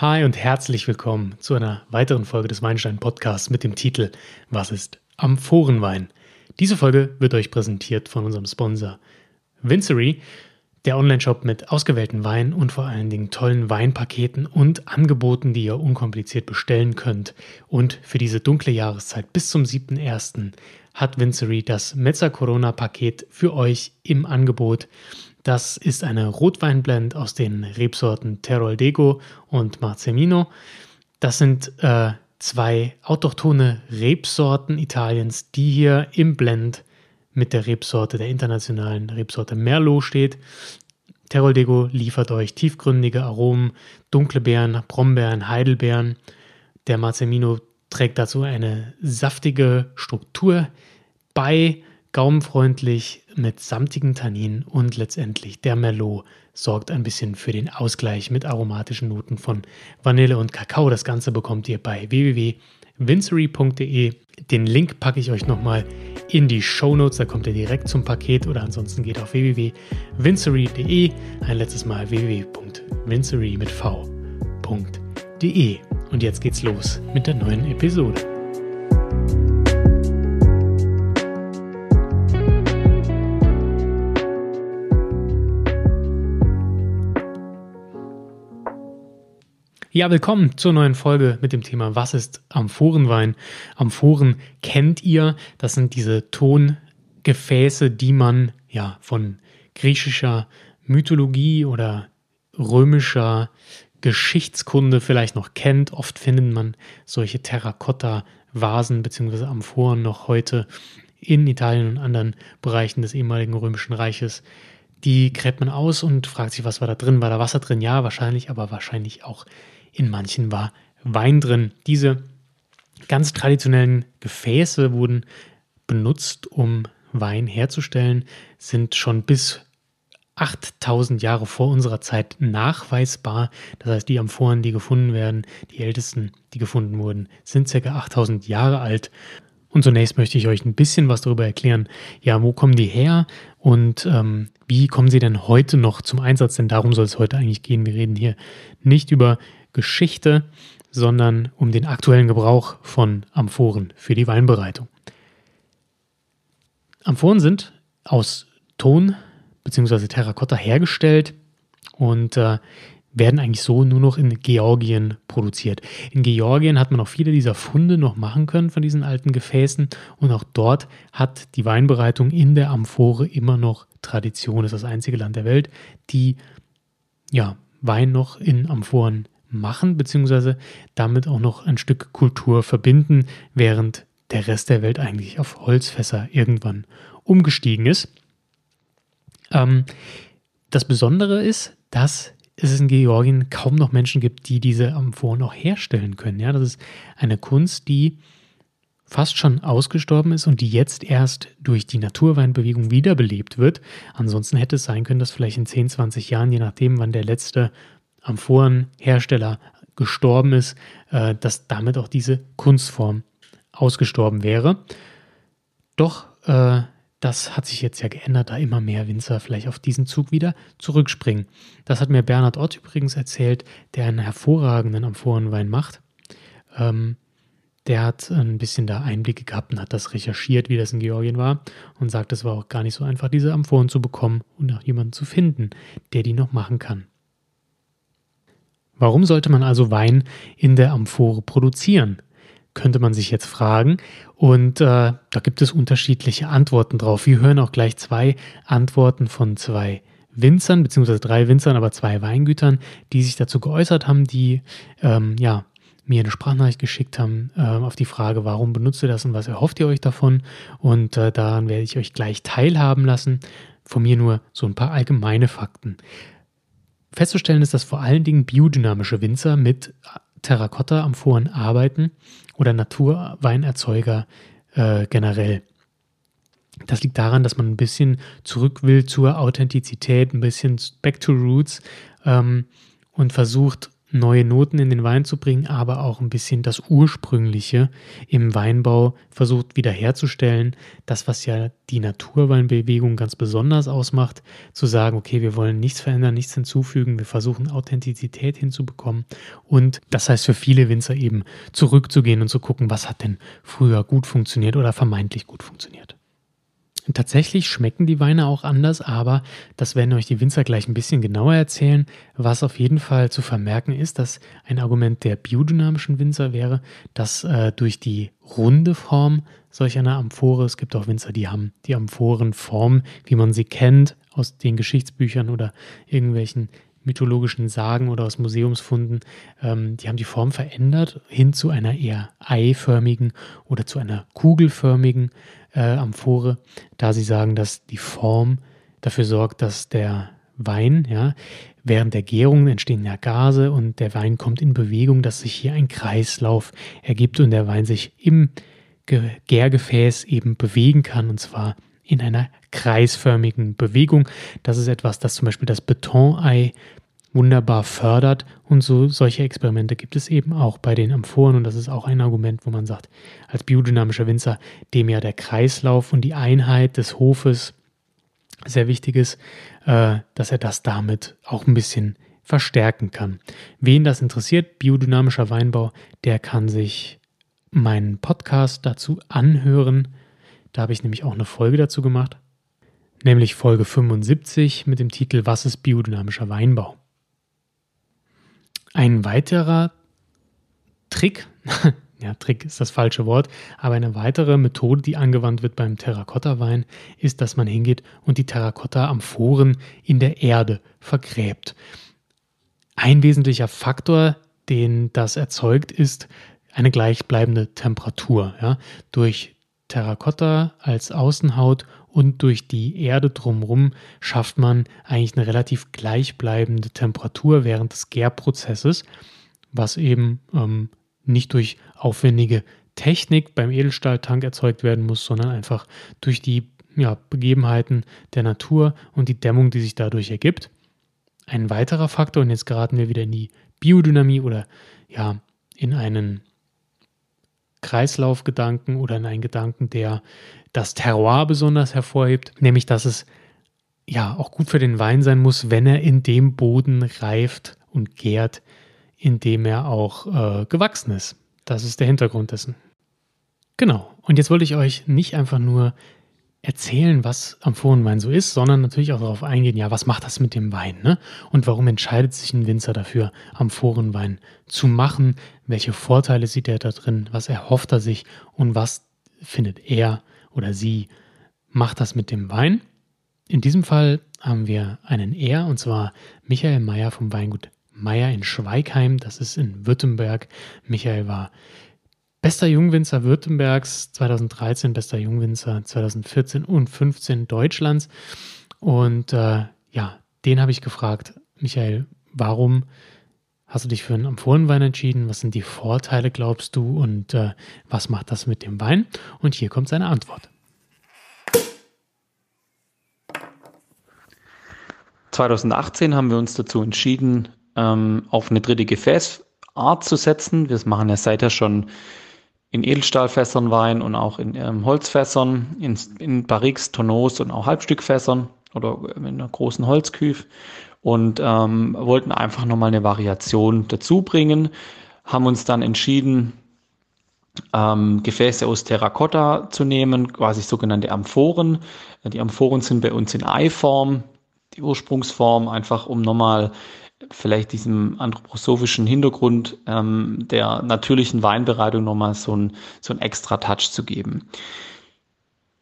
Hi und herzlich willkommen zu einer weiteren Folge des Weinstein Podcasts mit dem Titel Was ist Amphorenwein? Diese Folge wird euch präsentiert von unserem Sponsor Vincery, der Onlineshop mit ausgewählten Weinen und vor allen Dingen tollen Weinpaketen und Angeboten, die ihr unkompliziert bestellen könnt. Und für diese dunkle Jahreszeit bis zum 7.1. hat Vincery das Mezza Corona Paket für euch im Angebot. Das ist eine Rotweinblend aus den Rebsorten Teroldego und Marzemino. Das sind äh, zwei autochthone Rebsorten Italiens, die hier im Blend mit der Rebsorte, der internationalen Rebsorte Merlot steht. Teroldego liefert euch tiefgründige Aromen, dunkle Beeren, Brombeeren, Heidelbeeren. Der Marzemino trägt dazu eine saftige Struktur bei gaumenfreundlich mit samtigen Tanninen und letztendlich der Merlot sorgt ein bisschen für den Ausgleich mit aromatischen Noten von Vanille und Kakao. Das Ganze bekommt ihr bei www.vincery.de. Den Link packe ich euch nochmal in die Show Notes, da kommt ihr direkt zum Paket oder ansonsten geht auf www.vincery.de. Ein letztes Mal www.vincery mit v.de. Und jetzt geht's los mit der neuen Episode. Ja, willkommen zur neuen Folge mit dem Thema Was ist Amphorenwein? Amphoren kennt ihr, das sind diese Tongefäße, die man ja von griechischer Mythologie oder römischer Geschichtskunde vielleicht noch kennt. Oft findet man solche Terrakotta-Vasen bzw. Amphoren noch heute in Italien und anderen Bereichen des ehemaligen römischen Reiches. Die gräbt man aus und fragt sich, was war da drin? War da Wasser drin? Ja, wahrscheinlich, aber wahrscheinlich auch in manchen war Wein drin. Diese ganz traditionellen Gefäße wurden benutzt, um Wein herzustellen, sind schon bis 8000 Jahre vor unserer Zeit nachweisbar. Das heißt, die Amphoren, die gefunden werden, die ältesten, die gefunden wurden, sind ca. 8000 Jahre alt. Und zunächst möchte ich euch ein bisschen was darüber erklären. Ja, wo kommen die her und ähm, wie kommen sie denn heute noch zum Einsatz? Denn darum soll es heute eigentlich gehen. Wir reden hier nicht über Geschichte, sondern um den aktuellen Gebrauch von Amphoren für die Weinbereitung. Amphoren sind aus Ton bzw. Terrakotta hergestellt und äh, werden eigentlich so nur noch in Georgien produziert. In Georgien hat man auch viele dieser Funde noch machen können von diesen alten Gefäßen und auch dort hat die Weinbereitung in der Amphore immer noch Tradition. Es ist das einzige Land der Welt, die ja, Wein noch in Amphoren machen, beziehungsweise damit auch noch ein Stück Kultur verbinden, während der Rest der Welt eigentlich auf Holzfässer irgendwann umgestiegen ist. Ähm, das Besondere ist, dass es in Georgien kaum noch Menschen gibt, die diese Amphoren auch herstellen können. Ja, das ist eine Kunst, die fast schon ausgestorben ist und die jetzt erst durch die Naturweinbewegung wiederbelebt wird. Ansonsten hätte es sein können, dass vielleicht in 10, 20 Jahren, je nachdem, wann der letzte Amphorenhersteller gestorben ist, äh, dass damit auch diese Kunstform ausgestorben wäre. Doch äh, das hat sich jetzt ja geändert, da immer mehr Winzer vielleicht auf diesen Zug wieder zurückspringen. Das hat mir Bernhard Ott übrigens erzählt, der einen hervorragenden Amphorenwein macht. Ähm, der hat ein bisschen da Einblicke gehabt und hat das recherchiert, wie das in Georgien war und sagt, es war auch gar nicht so einfach, diese Amphoren zu bekommen und auch jemanden zu finden, der die noch machen kann. Warum sollte man also Wein in der Amphore produzieren? Könnte man sich jetzt fragen. Und äh, da gibt es unterschiedliche Antworten drauf. Wir hören auch gleich zwei Antworten von zwei Winzern, beziehungsweise drei Winzern, aber zwei Weingütern, die sich dazu geäußert haben, die ähm, ja, mir eine Sprachnachricht geschickt haben äh, auf die Frage, warum benutzt ihr das und was erhofft ihr euch davon? Und äh, daran werde ich euch gleich teilhaben lassen. Von mir nur so ein paar allgemeine Fakten. Festzustellen ist, dass vor allen Dingen biodynamische Winzer mit Terrakotta-Amphoren arbeiten oder Naturweinerzeuger äh, generell. Das liegt daran, dass man ein bisschen zurück will zur Authentizität, ein bisschen back to roots ähm, und versucht, neue Noten in den Wein zu bringen, aber auch ein bisschen das Ursprüngliche im Weinbau versucht wiederherzustellen. Das, was ja die Naturweinbewegung ganz besonders ausmacht, zu sagen, okay, wir wollen nichts verändern, nichts hinzufügen, wir versuchen Authentizität hinzubekommen. Und das heißt für viele Winzer eben zurückzugehen und zu gucken, was hat denn früher gut funktioniert oder vermeintlich gut funktioniert. Tatsächlich schmecken die Weine auch anders, aber das werden euch die Winzer gleich ein bisschen genauer erzählen. Was auf jeden Fall zu vermerken ist, dass ein Argument der biodynamischen Winzer wäre, dass äh, durch die runde Form solch einer Amphore, es gibt auch Winzer, die haben die Amphorenform, wie man sie kennt, aus den Geschichtsbüchern oder irgendwelchen mythologischen Sagen oder aus Museumsfunden, ähm, die haben die Form verändert hin zu einer eher eiförmigen oder zu einer kugelförmigen äh, Amphore, da sie sagen, dass die Form dafür sorgt, dass der Wein, ja, während der Gärung entstehen ja Gase und der Wein kommt in Bewegung, dass sich hier ein Kreislauf ergibt und der Wein sich im Gärgefäß eben bewegen kann und zwar in einer kreisförmigen Bewegung. Das ist etwas, das zum Beispiel das Betonei wunderbar fördert. Und so solche Experimente gibt es eben auch bei den Amphoren. Und das ist auch ein Argument, wo man sagt, als biodynamischer Winzer, dem ja der Kreislauf und die Einheit des Hofes sehr wichtig ist, äh, dass er das damit auch ein bisschen verstärken kann. Wen das interessiert, biodynamischer Weinbau, der kann sich meinen Podcast dazu anhören. Da habe ich nämlich auch eine Folge dazu gemacht, nämlich Folge 75 mit dem Titel Was ist biodynamischer Weinbau? Ein weiterer Trick, ja, Trick ist das falsche Wort, aber eine weitere Methode, die angewandt wird beim Terrakotta-Wein, ist, dass man hingeht und die Terrakotta-Amphoren in der Erde vergräbt. Ein wesentlicher Faktor, den das erzeugt, ist eine gleichbleibende Temperatur. Ja? Durch Terrakotta als Außenhaut und durch die Erde drumherum schafft man eigentlich eine relativ gleichbleibende Temperatur während des Gärprozesses, was eben ähm, nicht durch aufwendige Technik beim Edelstahltank erzeugt werden muss, sondern einfach durch die ja, Begebenheiten der Natur und die Dämmung, die sich dadurch ergibt. Ein weiterer Faktor, und jetzt geraten wir wieder in die Biodynamie oder ja, in einen Kreislaufgedanken oder in einen Gedanken, der das Terroir besonders hervorhebt, nämlich dass es ja auch gut für den Wein sein muss, wenn er in dem Boden reift und gärt, in dem er auch äh, gewachsen ist. Das ist der Hintergrund dessen. Genau. Und jetzt wollte ich euch nicht einfach nur erzählen, was Amphorenwein so ist, sondern natürlich auch darauf eingehen, ja, was macht das mit dem Wein, ne? Und warum entscheidet sich ein Winzer dafür, Amphorenwein zu machen? Welche Vorteile sieht er da drin? Was erhofft er sich? Und was findet er oder sie macht das mit dem Wein? In diesem Fall haben wir einen Er, und zwar Michael Meyer vom Weingut Meyer in Schweigheim. Das ist in Württemberg. Michael war Bester Jungwinzer Württembergs 2013, bester Jungwinzer 2014 und 15 Deutschlands. Und äh, ja, den habe ich gefragt, Michael, warum hast du dich für einen Amphorenwein entschieden? Was sind die Vorteile, glaubst du? Und äh, was macht das mit dem Wein? Und hier kommt seine Antwort. 2018 haben wir uns dazu entschieden, ähm, auf eine dritte Gefäßart zu setzen. Wir machen ja seither schon in Edelstahlfässern Wein und auch in ähm, Holzfässern, in, in Barriques, Tonneaus und auch Halbstückfässern oder in einer großen Holzküf und ähm, wollten einfach nochmal eine Variation dazu bringen, haben uns dann entschieden, ähm, Gefäße aus Terrakotta zu nehmen, quasi sogenannte Amphoren. Die Amphoren sind bei uns in Eiform, die Ursprungsform, einfach um nochmal vielleicht diesem anthroposophischen Hintergrund ähm, der natürlichen Weinbereitung nochmal so ein, so extra Touch zu geben.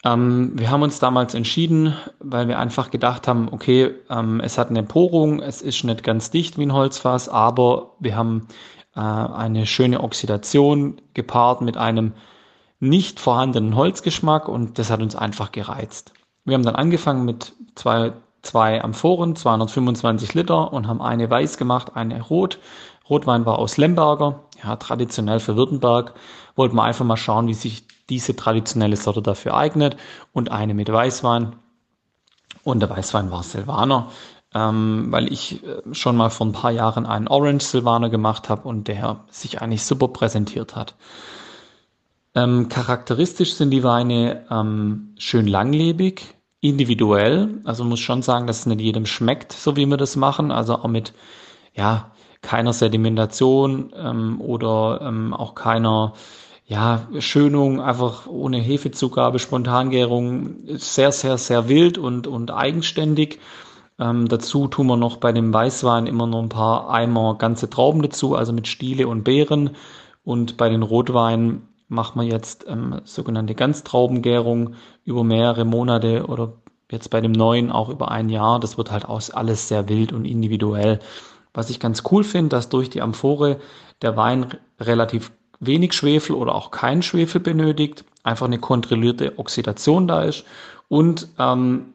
Ähm, wir haben uns damals entschieden, weil wir einfach gedacht haben, okay, ähm, es hat eine Porung, es ist nicht ganz dicht wie ein Holzfass, aber wir haben äh, eine schöne Oxidation gepaart mit einem nicht vorhandenen Holzgeschmack und das hat uns einfach gereizt. Wir haben dann angefangen mit zwei zwei Amphoren, 225 Liter und haben eine weiß gemacht, eine rot. Rotwein war aus Lemberger, ja, traditionell für Württemberg. Wollten wir einfach mal schauen, wie sich diese traditionelle Sorte dafür eignet und eine mit Weißwein. Und der Weißwein war Silvaner. ähm, weil ich äh, schon mal vor ein paar Jahren einen Orange Silvaner gemacht habe und der sich eigentlich super präsentiert hat. Ähm, charakteristisch sind die Weine ähm, schön langlebig, individuell. Also muss schon sagen, dass es nicht jedem schmeckt, so wie wir das machen. Also auch mit ja keiner Sedimentation ähm, oder ähm, auch keiner ja, Schönung, einfach ohne Hefezugabe, Spontangärung, sehr, sehr, sehr wild und, und eigenständig. Ähm, dazu tun wir noch bei dem Weißwein immer noch ein paar Eimer ganze Trauben dazu, also mit Stiele und Beeren. Und bei den Rotweinen machen wir jetzt ähm, sogenannte Ganztraubengärung über mehrere Monate oder jetzt bei dem neuen auch über ein Jahr. Das wird halt aus alles sehr wild und individuell. Was ich ganz cool finde, dass durch die Amphore der Wein relativ wenig Schwefel oder auch kein Schwefel benötigt, einfach eine kontrollierte Oxidation da ist und ähm,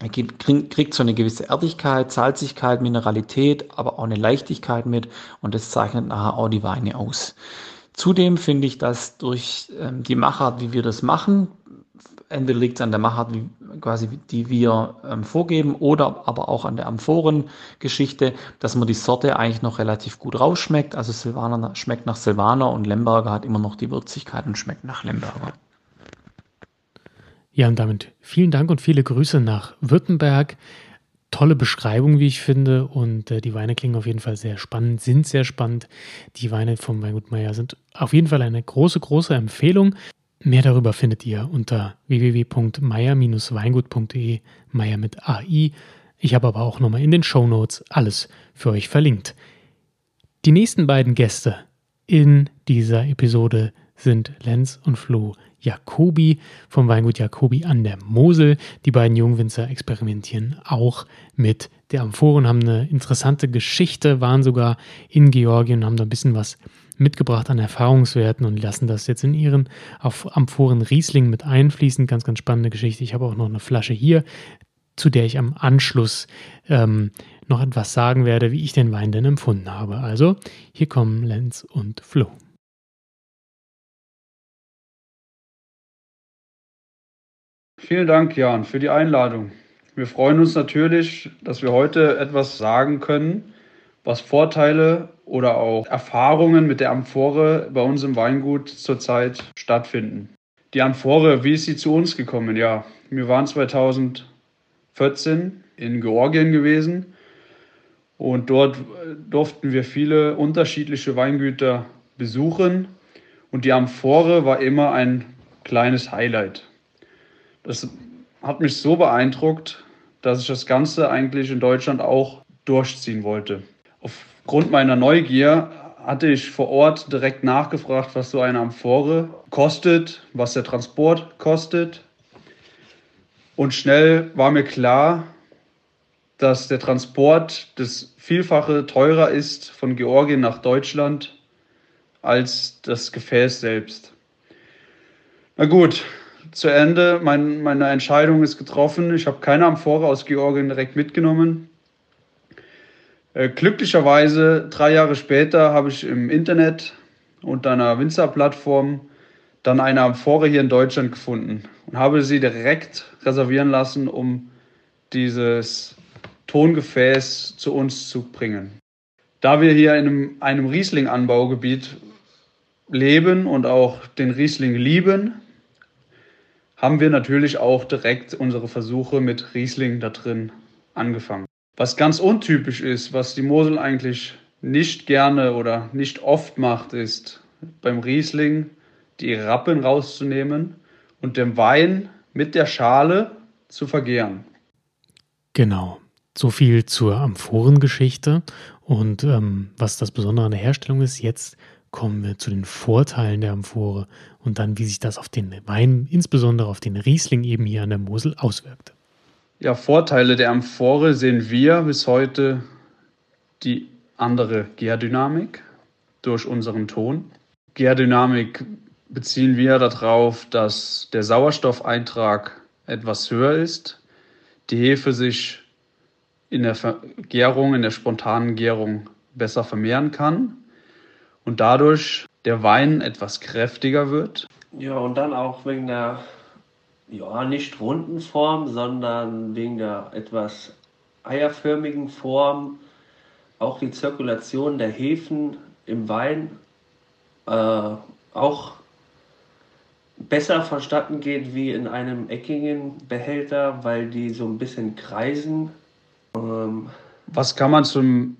er kriegt so eine gewisse Erdigkeit, Salzigkeit, Mineralität, aber auch eine Leichtigkeit mit und das zeichnet nachher auch die Weine aus. Zudem finde ich, dass durch ähm, die Machart, wie wir das machen, entweder liegt es an der Machart, wie, quasi, die wir ähm, vorgeben, oder aber auch an der Amphorengeschichte, dass man die Sorte eigentlich noch relativ gut rausschmeckt. Also Silvaner schmeckt nach Silvaner und Lemberger hat immer noch die Würzigkeit und schmeckt nach Lemberger. Ja, und damit vielen Dank und viele Grüße nach Württemberg tolle Beschreibung, wie ich finde. Und äh, die Weine klingen auf jeden Fall sehr spannend, sind sehr spannend. Die Weine vom Weingut Meier sind auf jeden Fall eine große, große Empfehlung. Mehr darüber findet ihr unter www.meier-weingut.de, Meier mit AI. Ich habe aber auch nochmal in den Show Notes alles für euch verlinkt. Die nächsten beiden Gäste in dieser Episode sind Lenz und Flo Jacobi vom Weingut Jacobi an der Mosel. Die beiden Jungwinzer experimentieren auch mit der Amphoren, haben eine interessante Geschichte, waren sogar in Georgien, haben da ein bisschen was mitgebracht an Erfahrungswerten und lassen das jetzt in ihren Amphoren Riesling mit einfließen. Ganz, ganz spannende Geschichte. Ich habe auch noch eine Flasche hier, zu der ich am Anschluss ähm, noch etwas sagen werde, wie ich den Wein denn empfunden habe. Also, hier kommen Lenz und Flo. Vielen Dank, Jan, für die Einladung. Wir freuen uns natürlich, dass wir heute etwas sagen können, was Vorteile oder auch Erfahrungen mit der Amphore bei uns im Weingut zurzeit stattfinden. Die Amphore, wie ist sie zu uns gekommen? Ja, wir waren 2014 in Georgien gewesen und dort durften wir viele unterschiedliche Weingüter besuchen und die Amphore war immer ein kleines Highlight. Das hat mich so beeindruckt, dass ich das Ganze eigentlich in Deutschland auch durchziehen wollte. Aufgrund meiner Neugier hatte ich vor Ort direkt nachgefragt, was so eine Amphore kostet, was der Transport kostet. Und schnell war mir klar, dass der Transport das Vielfache teurer ist von Georgien nach Deutschland als das Gefäß selbst. Na gut, zu Ende. Mein, meine Entscheidung ist getroffen. Ich habe keine Amphore aus Georgien direkt mitgenommen. Äh, glücklicherweise, drei Jahre später, habe ich im Internet unter einer Winzerplattform dann eine Amphore hier in Deutschland gefunden und habe sie direkt reservieren lassen, um dieses Tongefäß zu uns zu bringen. Da wir hier in einem, einem Riesling-Anbaugebiet leben und auch den Riesling lieben, haben wir natürlich auch direkt unsere Versuche mit Riesling da drin angefangen. Was ganz untypisch ist, was die Mosel eigentlich nicht gerne oder nicht oft macht, ist beim Riesling die Rappen rauszunehmen und den Wein mit der Schale zu vergehren. Genau. So viel zur Amphorengeschichte und ähm, was das Besondere an der Herstellung ist. Jetzt kommen wir zu den Vorteilen der Amphore und dann, wie sich das auf den Wein, insbesondere auf den Riesling eben hier an der Mosel auswirkt. Ja, Vorteile der Amphore sehen wir bis heute die andere Gärdynamik durch unseren Ton. Gärdynamik beziehen wir darauf, dass der Sauerstoffeintrag etwas höher ist, die Hefe sich in der Gärung, in der spontanen Gärung besser vermehren kann und dadurch der Wein etwas kräftiger wird. Ja, und dann auch wegen der, ja, nicht runden Form, sondern wegen der etwas eierförmigen Form auch die Zirkulation der Hefen im Wein äh, auch besser verstanden geht wie in einem eckigen Behälter, weil die so ein bisschen kreisen. Ähm Was kann man zum,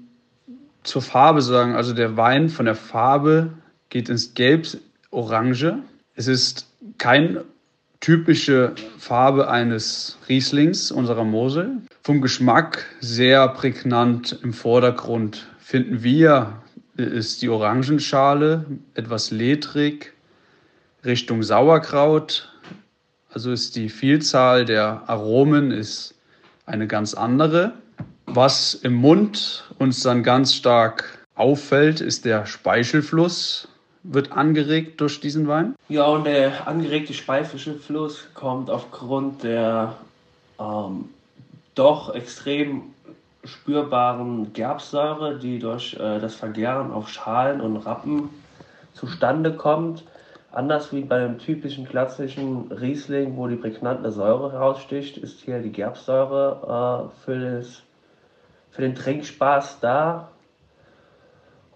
zur Farbe sagen? Also der Wein von der Farbe geht ins Gelb-Orange. Es ist keine typische Farbe eines Rieslings unserer Mosel. Vom Geschmack sehr prägnant im Vordergrund finden wir, ist die Orangenschale etwas ledrig, Richtung Sauerkraut. Also ist die Vielzahl der Aromen ist eine ganz andere. Was im Mund uns dann ganz stark auffällt, ist der Speichelfluss wird angeregt durch diesen Wein. Ja, und der angeregte Speichelfluss kommt aufgrund der ähm, doch extrem spürbaren Gerbsäure, die durch äh, das Vergären auf Schalen und Rappen zustande kommt. Anders wie bei dem typischen klassischen Riesling, wo die prägnante Säure heraussticht, ist hier die Gerbsäure äh, für, das, für den Trinkspaß da.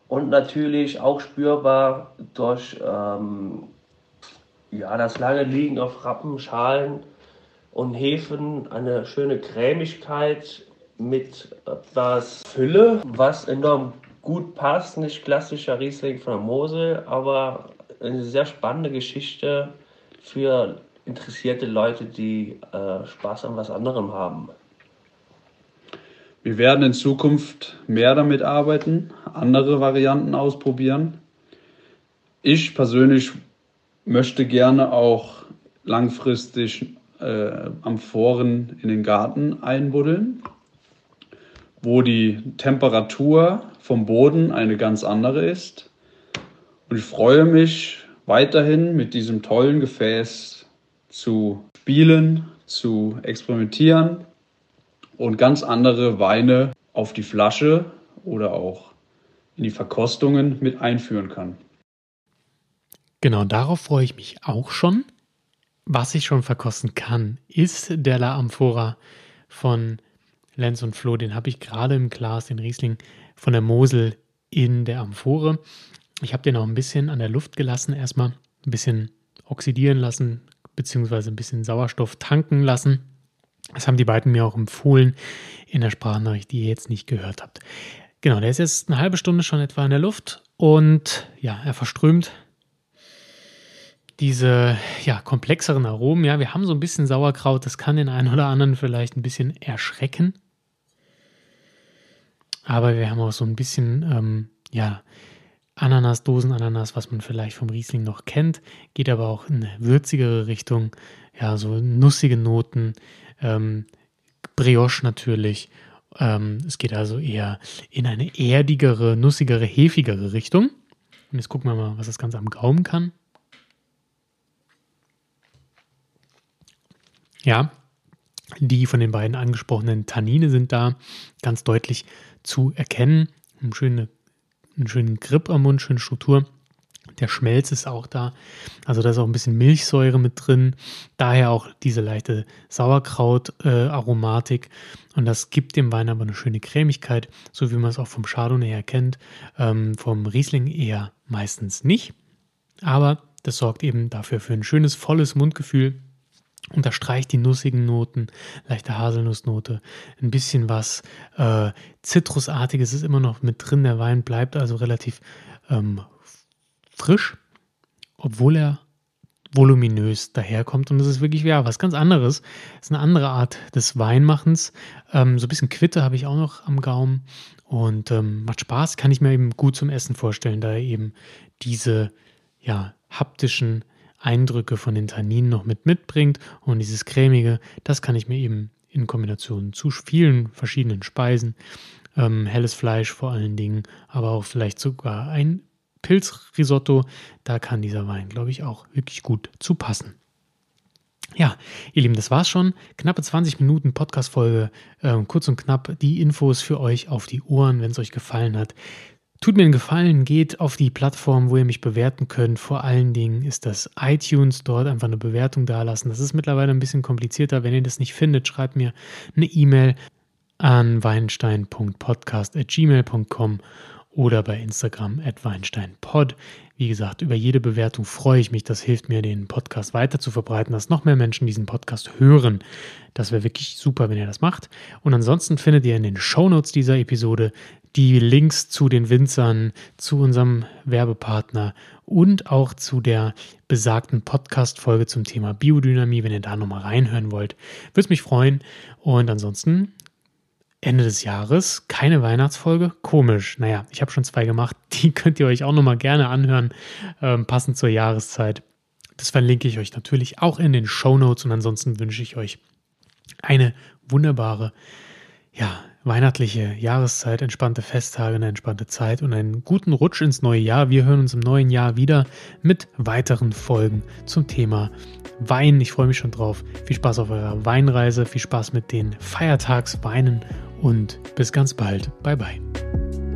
Und natürlich auch spürbar durch ähm, ja, das lange Liegen auf Rappen, Schalen und Hefen eine schöne Cremigkeit mit etwas Fülle, was enorm gut passt. Nicht klassischer Riesling von der Mosel, aber eine sehr spannende Geschichte für interessierte Leute, die äh, Spaß an was anderem haben. Wir werden in Zukunft mehr damit arbeiten, andere Varianten ausprobieren. Ich persönlich möchte gerne auch langfristig äh, Amphoren in den Garten einbuddeln, wo die Temperatur vom Boden eine ganz andere ist. Und ich freue mich weiterhin mit diesem tollen Gefäß zu spielen, zu experimentieren und ganz andere Weine auf die Flasche oder auch in die Verkostungen mit einführen kann. Genau, darauf freue ich mich auch schon. Was ich schon verkosten kann, ist der La Amphora von Lenz und Flo. Den habe ich gerade im Glas, den Riesling von der Mosel in der Amphore. Ich habe den auch ein bisschen an der Luft gelassen, erstmal ein bisschen oxidieren lassen, beziehungsweise ein bisschen Sauerstoff tanken lassen. Das haben die beiden mir auch empfohlen in der Sprachnachricht, die ihr jetzt nicht gehört habt. Genau, der ist jetzt eine halbe Stunde schon etwa in der Luft und ja, er verströmt diese ja, komplexeren Aromen. Ja, wir haben so ein bisschen Sauerkraut, das kann den einen oder anderen vielleicht ein bisschen erschrecken. Aber wir haben auch so ein bisschen, ähm, ja, Ananas, Dosenananas, was man vielleicht vom Riesling noch kennt, geht aber auch in eine würzigere Richtung. Ja, so nussige Noten, ähm, Brioche natürlich. Ähm, es geht also eher in eine erdigere, nussigere, hefigere Richtung. Und jetzt gucken wir mal, was das Ganze am Gaumen kann. Ja, die von den beiden angesprochenen Tannine sind da ganz deutlich zu erkennen. Eine schöne, einen schönen Grip am Mund, schöne Struktur. Der Schmelz ist auch da. Also da ist auch ein bisschen Milchsäure mit drin. Daher auch diese leichte Sauerkraut-Aromatik. Äh, und das gibt dem Wein aber eine schöne Cremigkeit, so wie man es auch vom Chardonnay her kennt. Ähm, vom Riesling eher meistens nicht. Aber das sorgt eben dafür für ein schönes, volles Mundgefühl unterstreicht die nussigen Noten, leichte Haselnussnote, ein bisschen was äh, Zitrusartiges ist immer noch mit drin. Der Wein bleibt also relativ ähm, frisch, obwohl er voluminös daherkommt. Und das ist wirklich ja, was ganz anderes. Das ist eine andere Art des Weinmachens. Ähm, so ein bisschen Quitte habe ich auch noch am Gaumen. Und ähm, macht Spaß, kann ich mir eben gut zum Essen vorstellen, da er eben diese ja, haptischen Eindrücke von den Tanninen noch mit mitbringt. Und dieses cremige, das kann ich mir eben in Kombination zu vielen verschiedenen Speisen, ähm, helles Fleisch vor allen Dingen, aber auch vielleicht sogar ein Pilzrisotto, da kann dieser Wein, glaube ich, auch wirklich gut zu passen. Ja, ihr Lieben, das war's schon. Knappe 20 Minuten Podcast-Folge, äh, kurz und knapp die Infos für euch auf die Ohren, wenn es euch gefallen hat. Tut mir einen Gefallen, geht auf die Plattform, wo ihr mich bewerten könnt. Vor allen Dingen ist das iTunes, dort einfach eine Bewertung dalassen. Das ist mittlerweile ein bisschen komplizierter. Wenn ihr das nicht findet, schreibt mir eine E-Mail an weinstein.podcast.gmail.com oder bei Instagram at weinsteinpod. Wie gesagt, über jede Bewertung freue ich mich. Das hilft mir, den Podcast weiter zu verbreiten, dass noch mehr Menschen diesen Podcast hören. Das wäre wirklich super, wenn ihr das macht. Und ansonsten findet ihr in den Shownotes dieser Episode die Links zu den Winzern, zu unserem Werbepartner und auch zu der besagten Podcast-Folge zum Thema Biodynamie, wenn ihr da nochmal reinhören wollt. Würde mich freuen. Und ansonsten Ende des Jahres keine Weihnachtsfolge. Komisch. Naja, ich habe schon zwei gemacht. Die könnt ihr euch auch nochmal gerne anhören, ähm, passend zur Jahreszeit. Das verlinke ich euch natürlich auch in den Show Notes. Und ansonsten wünsche ich euch eine wunderbare, ja, weihnachtliche Jahreszeit, entspannte Festtage, eine entspannte Zeit und einen guten Rutsch ins neue Jahr. Wir hören uns im neuen Jahr wieder mit weiteren Folgen zum Thema Wein. Ich freue mich schon drauf. Viel Spaß auf eurer Weinreise, viel Spaß mit den Feiertagsweinen und bis ganz bald. Bye bye.